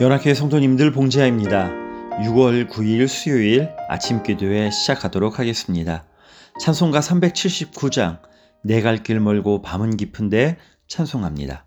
연합회 성도님들 봉지아입니다. 6월 9일 수요일 아침 기도회 시작하도록 하겠습니다. 찬송가 379장 내 갈 길 멀고 밤은 깊은데 찬송합니다.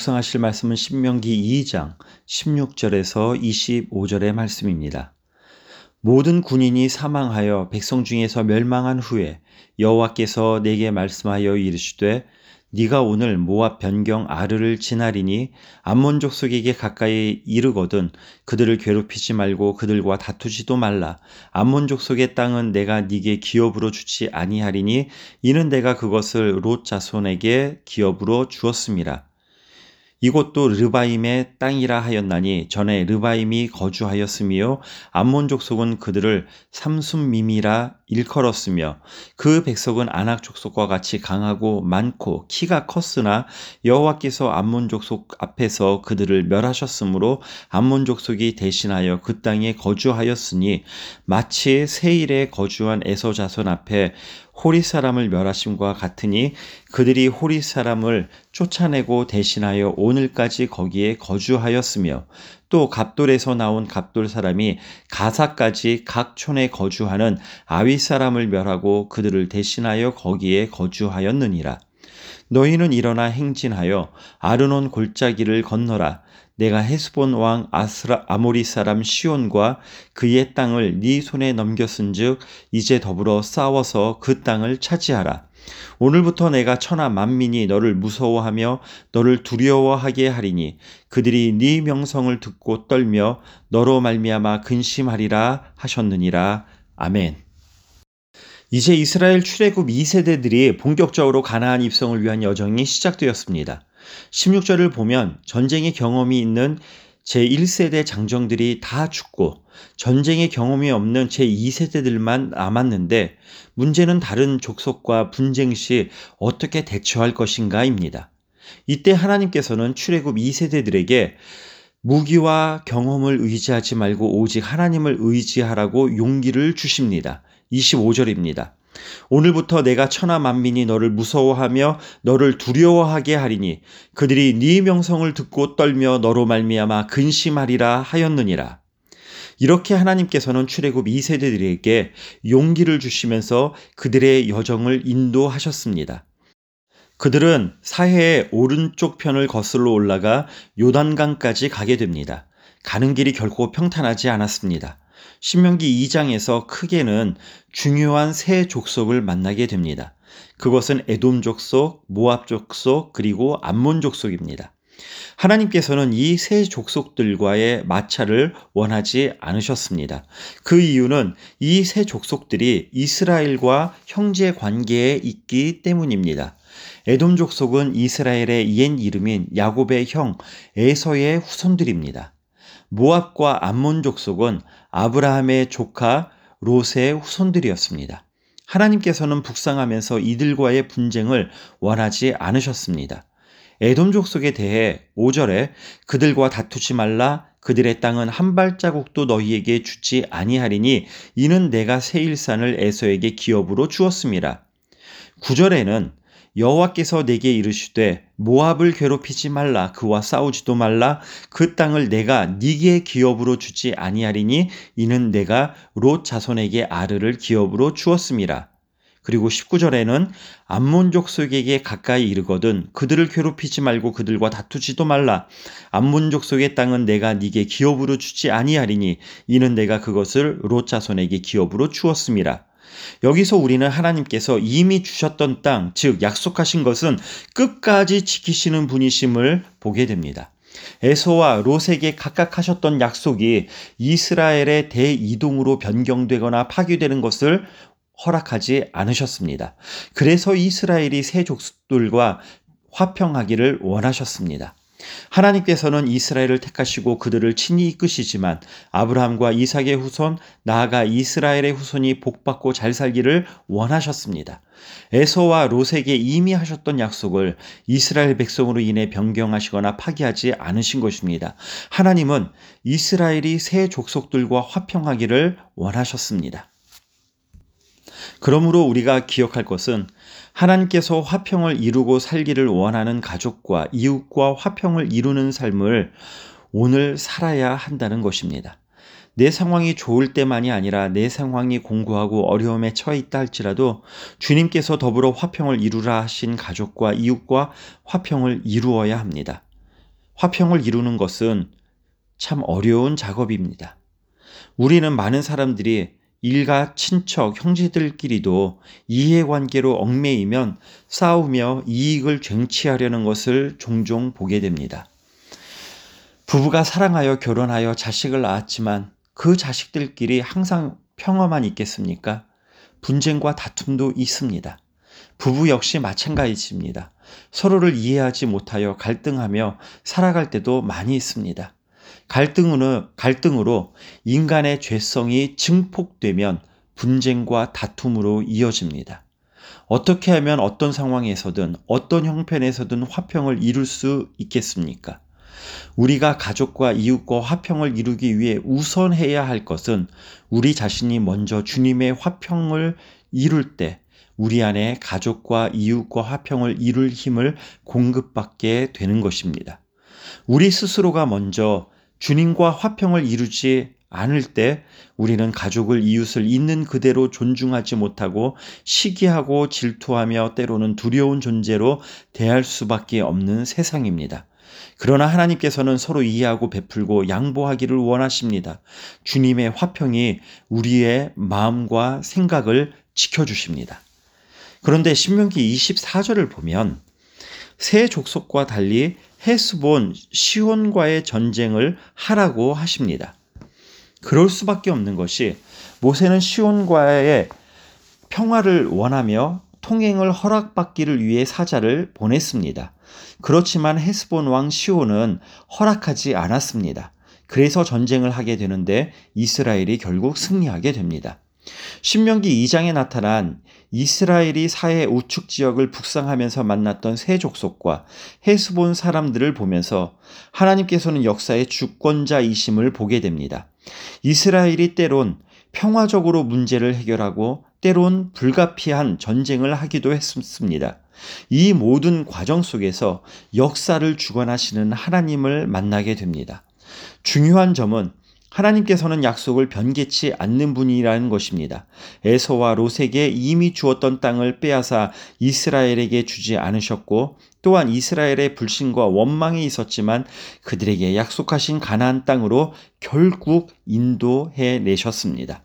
묵상하실 말씀은 신명기 2장 16절에서 25절의 말씀입니다. 모든 군인이 사망하여 백성 중에서 멸망한 후에 여호와께서 내게 말씀하여 이르시되 네가 오늘 모압 변경 아르를 지나리니 암몬 족속에게 가까이 이르거든 그들을 괴롭히지 말고 그들과 다투지도 말라 암몬 족속의 땅은 내가 네게 기업으로 주지 아니하리니 이는 내가 그것을 롯 자손에게 기업으로 주었습니다. 이곳도 르바임의 땅이라 하였나니 전에 르바임이 거주하였으며 암몬 족 속은 그들을 삼순밈이라 일컬었으며 그 백성은 아낙 족속과 같이 강하고 많고 키가 컸으나 여호와께서 암몬 족 속 앞에서 그들을 멸하셨으므로 암몬 족 속이 대신하여 그 땅에 거주하였으니 마치 세일에 거주한 에서 자손 앞에 호리 사람을 멸하심과 같으니 그들이 호리 사람을 쫓아내고 대신하여 오늘까지 거기에 거주하였으며 또 갑돌에서 나온 갑돌 사람이 가사까지 각 촌에 거주하는 아위 사람을 멸하고 그들을 대신하여 거기에 거주하였느니라. 너희는 일어나 행진하여 아르논 골짜기를 건너라. 내가 헤스본 왕 아스라 아모리 사람 시온과 그의 땅을 네 손에 넘겼은즉 이제 더불어 싸워서 그 땅을 차지하라. 오늘부터 내가 천하 만민이 너를 무서워하며 너를 두려워하게 하리니 그들이 네 명성을 듣고 떨며 너로 말미암아 근심하리라 하셨느니라. 아멘. 이제 이스라엘 출애굽 2세대들이 본격적으로 가나안 입성을 위한 여정이 시작되었습니다. 16절을 보면 전쟁의 경험이 있는 제1세대 장정들이 다 죽고 전쟁의 경험이 없는 제2세대들만 남았는데 문제는 다른 족속과 분쟁 시 어떻게 대처할 것인가입니다. 이때 하나님께서는 출애굽 2세대들에게 무기와 경험을 의지하지 말고 오직 하나님을 의지하라고 용기를 주십니다. 25절입니다. 오늘부터 내가 천하 만민이 너를 무서워하며 너를 두려워하게 하리니 그들이 네 명성을 듣고 떨며 너로 말미암아 근심하리라 하였느니라. 이렇게 하나님께서는 출애굽 2세대들에게 용기를 주시면서 그들의 여정을 인도하셨습니다. 그들은 사해의 오른쪽 편을 거슬러 올라가 요단강까지 가게 됩니다. 가는 길이 결코 평탄하지 않았습니다. 신명기 2장에서 크게는 중요한 세 족속을 만나게 됩니다. 그것은 에돔 족속, 모압 족속, 그리고 암몬 족속입니다. 하나님께서는 이 세 족속들과의 마찰을 원하지 않으셨습니다. 그 이유는 이 세 족속들이 이스라엘과 형제 관계에 있기 때문입니다. 에돔 족속은 이스라엘의 옛 이름인 야곱의 형 에서의 후손들입니다. 모압과 암몬 족속은 아브라함의 조카 롯의 후손들이었습니다. 하나님께서는 북상하면서 이들과의 분쟁을 원하지 않으셨습니다. 에돔 족속에 대해 5절에 그들과 다투지 말라 그들의 땅은 한 발자국도 너희에게 주지 아니하리니 이는 내가 세일산을 에서에게 기업으로 주었습니다. 9절에는 여호와께서 내게 이르시되 모압을 괴롭히지 말라 그와 싸우지도 말라 그 땅을 내가 네게 기업으로 주지 아니하리니 이는 내가 롯 자손에게 아르를 기업으로 주었음이라 그리고 19절에는 암몬 족 속에게 가까이 이르거든 그들을 괴롭히지 말고 그들과 다투지도 말라. 암몬 족 속의 땅은 내가 네게 기업으로 주지 아니하리니 이는 내가 그것을 롯 자손에게 기업으로 주었음이라 여기서 우리는 하나님께서 이미 주셨던 땅, 즉 약속하신 것은 끝까지 지키시는 분이심을 보게 됩니다. 에서와 롯에게 각각 하셨던 약속이 이스라엘의 대이동으로 변경되거나 파괴되는 것을 허락하지 않으셨습니다. 그래서 이스라엘이 새 족속들과 화평하기를 원하셨습니다. 하나님께서는 이스라엘을 택하시고 그들을 친히 이끄시지만 아브라함과 이삭의 후손, 나아가 이스라엘의 후손이 복받고 잘 살기를 원하셨습니다. 에서와 롯에게 이미 하셨던 약속을 이스라엘 백성으로 인해 변경하시거나 파기하지 않으신 것입니다. 하나님은 이스라엘이 새 족속들과 화평하기를 원하셨습니다. 그러므로 우리가 기억할 것은 하나님께서 화평을 이루고 살기를 원하는 가족과 이웃과 화평을 이루는 삶을 오늘 살아야 한다는 것입니다. 내 상황이 좋을 때만이 아니라 내 상황이 공고하고 어려움에 처해 있다 할지라도 주님께서 더불어 화평을 이루라 하신 가족과 이웃과 화평을 이루어야 합니다. 화평을 이루는 것은 참 어려운 작업입니다. 우리는 많은 사람들이 일가, 친척, 형제들끼리도 이해관계로 얽매이면 싸우며 이익을 쟁취하려는 것을 종종 보게 됩니다. 부부가 사랑하여 결혼하여 자식을 낳았지만 그 자식들끼리 항상 평화만 있겠습니까? 분쟁과 다툼도 있습니다. 부부 역시 마찬가지입니다. 서로를 이해하지 못하여 갈등하며 살아갈 때도 많이 있습니다. 갈등으로, 갈등으로 인간의 죄성이 증폭되면 분쟁과 다툼으로 이어집니다. 어떻게 하면 어떤 상황에서든 어떤 형편에서든 화평을 이룰 수 있겠습니까? 우리가 가족과 이웃과 화평을 이루기 위해 우선 해야 할 것은 우리 자신이 먼저 주님의 화평을 이룰 때 우리 안에 가족과 이웃과 화평을 이룰 힘을 공급받게 되는 것입니다. 우리 스스로가 먼저 주님과 화평을 이루지 않을 때 우리는 가족을 이웃을 있는 그대로 존중하지 못하고 시기하고 질투하며 때로는 두려운 존재로 대할 수밖에 없는 세상입니다. 그러나 하나님께서는 서로 이해하고 베풀고 양보하기를 원하십니다. 주님의 화평이 우리의 마음과 생각을 지켜주십니다. 그런데 신명기 24절을 보면 새 족속과 달리 헤스본 시온과의 전쟁을 하라고 하십니다. 그럴 수밖에 없는 것이 모세는 시온과의 평화를 원하며 통행을 허락받기를 위해 사자를 보냈습니다. 그렇지만 헤스본 왕 시온은 허락하지 않았습니다. 그래서 전쟁을 하게 되는데 이스라엘이 결국 승리하게 됩니다. 신명기 2장에 나타난 이스라엘이 사해 우측 지역을 북상하면서 만났던 세 족속과 헤스본 사람들을 보면서 하나님께서는 역사의 주권자이심을 보게 됩니다. 이스라엘이 때론 평화적으로 문제를 해결하고 때론 불가피한 전쟁을 하기도 했습니다. 이 모든 과정 속에서 역사를 주관하시는 하나님을 만나게 됩니다. 중요한 점은 하나님께서는 약속을 변개치 않는 분이라는 것입니다. 에서와 롯에게 이미 주었던 땅을 빼앗아 이스라엘에게 주지 않으셨고 또한 이스라엘의 불신과 원망이 있었지만 그들에게 약속하신 가나안 땅으로 결국 인도해 내셨습니다.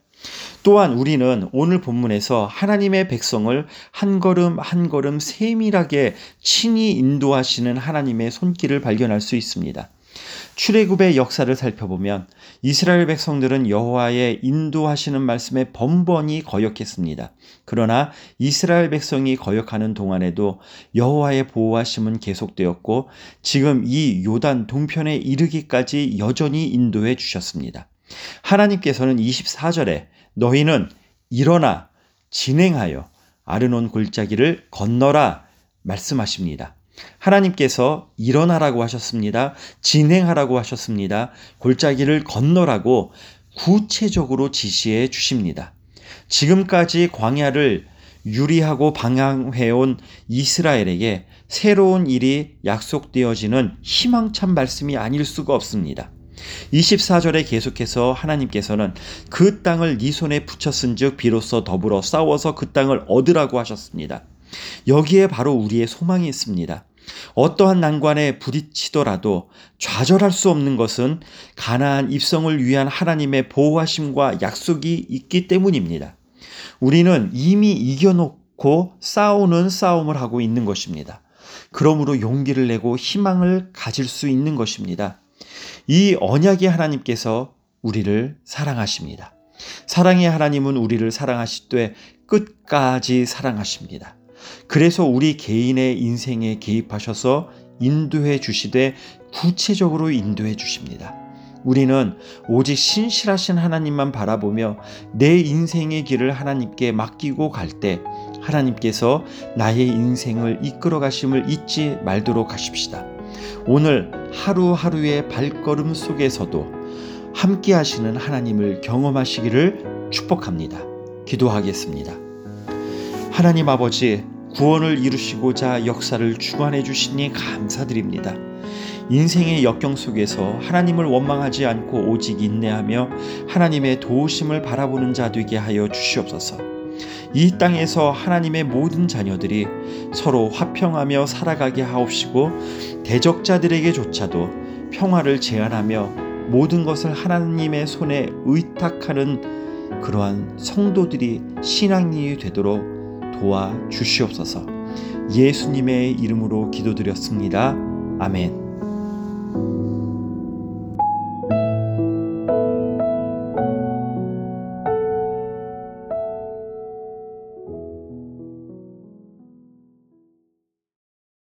또한 우리는 오늘 본문에서 하나님의 백성을 한 걸음 한 걸음 세밀하게 친히 인도하시는 하나님의 손길을 발견할 수 있습니다. 출애굽의 역사를 살펴보면 이스라엘 백성들은 여호와의 인도하시는 말씀에 번번이 거역했습니다. 그러나 이스라엘 백성이 거역하는 동안에도 여호와의 보호하심은 계속되었고 지금 이 요단 동편에 이르기까지 여전히 인도해 주셨습니다. 하나님께서는 24절에 너희는 일어나 진행하여 아르논 골짜기를 건너라 말씀하십니다. 하나님께서 일어나라고 하셨습니다. 진행하라고 하셨습니다. 골짜기를 건너라고 구체적으로 지시해 주십니다. 지금까지 광야를 유리하고 방향해온 이스라엘에게 새로운 일이 약속되어지는 희망찬 말씀이 아닐 수가 없습니다. 24절에 계속해서 하나님께서는 그 땅을 네 손에 붙였은즉 비로소 더불어 싸워서 그 땅을 얻으라고 하셨습니다. 여기에 바로 우리의 소망이 있습니다. 어떠한 난관에 부딪히더라도 좌절할 수 없는 것은 가나안 입성을 위한 하나님의 보호하심과 약속이 있기 때문입니다. 우리는 이미 이겨놓고 싸우는 싸움을 하고 있는 것입니다. 그러므로 용기를 내고 희망을 가질 수 있는 것입니다. 이 언약의 하나님께서 우리를 사랑하십니다. 사랑의 하나님은 우리를 사랑하시되 끝까지 사랑하십니다. 그래서 우리 개인의 인생에 개입하셔서 인도해 주시되 구체적으로 인도해 주십니다. 우리는 오직 신실하신 하나님만 바라보며 내 인생의 길을 하나님께 맡기고 갈 때 하나님께서 나의 인생을 이끌어 가심을 잊지 말도록 하십시다. 오늘 하루하루의 발걸음 속에서도 함께 하시는 하나님을 경험하시기를 축복합니다. 기도하겠습니다. 하나님 아버지, 구원을 이루시고자 역사를 주관해 주시니 감사드립니다. 인생의 역경 속에서 하나님을 원망하지 않고 오직 인내하며 하나님의 도우심을 바라보는 자 되게 하여 주시옵소서. 이 땅에서 하나님의 모든 자녀들이 서로 화평하며 살아가게 하옵시고 대적자들에게조차도 평화를 제안하며 모든 것을 하나님의 손에 의탁하는 그러한 성도들이 신앙인이 되도록 도와 주시옵소서. 예수님의 이름으로 기도드렸습니다. 아멘.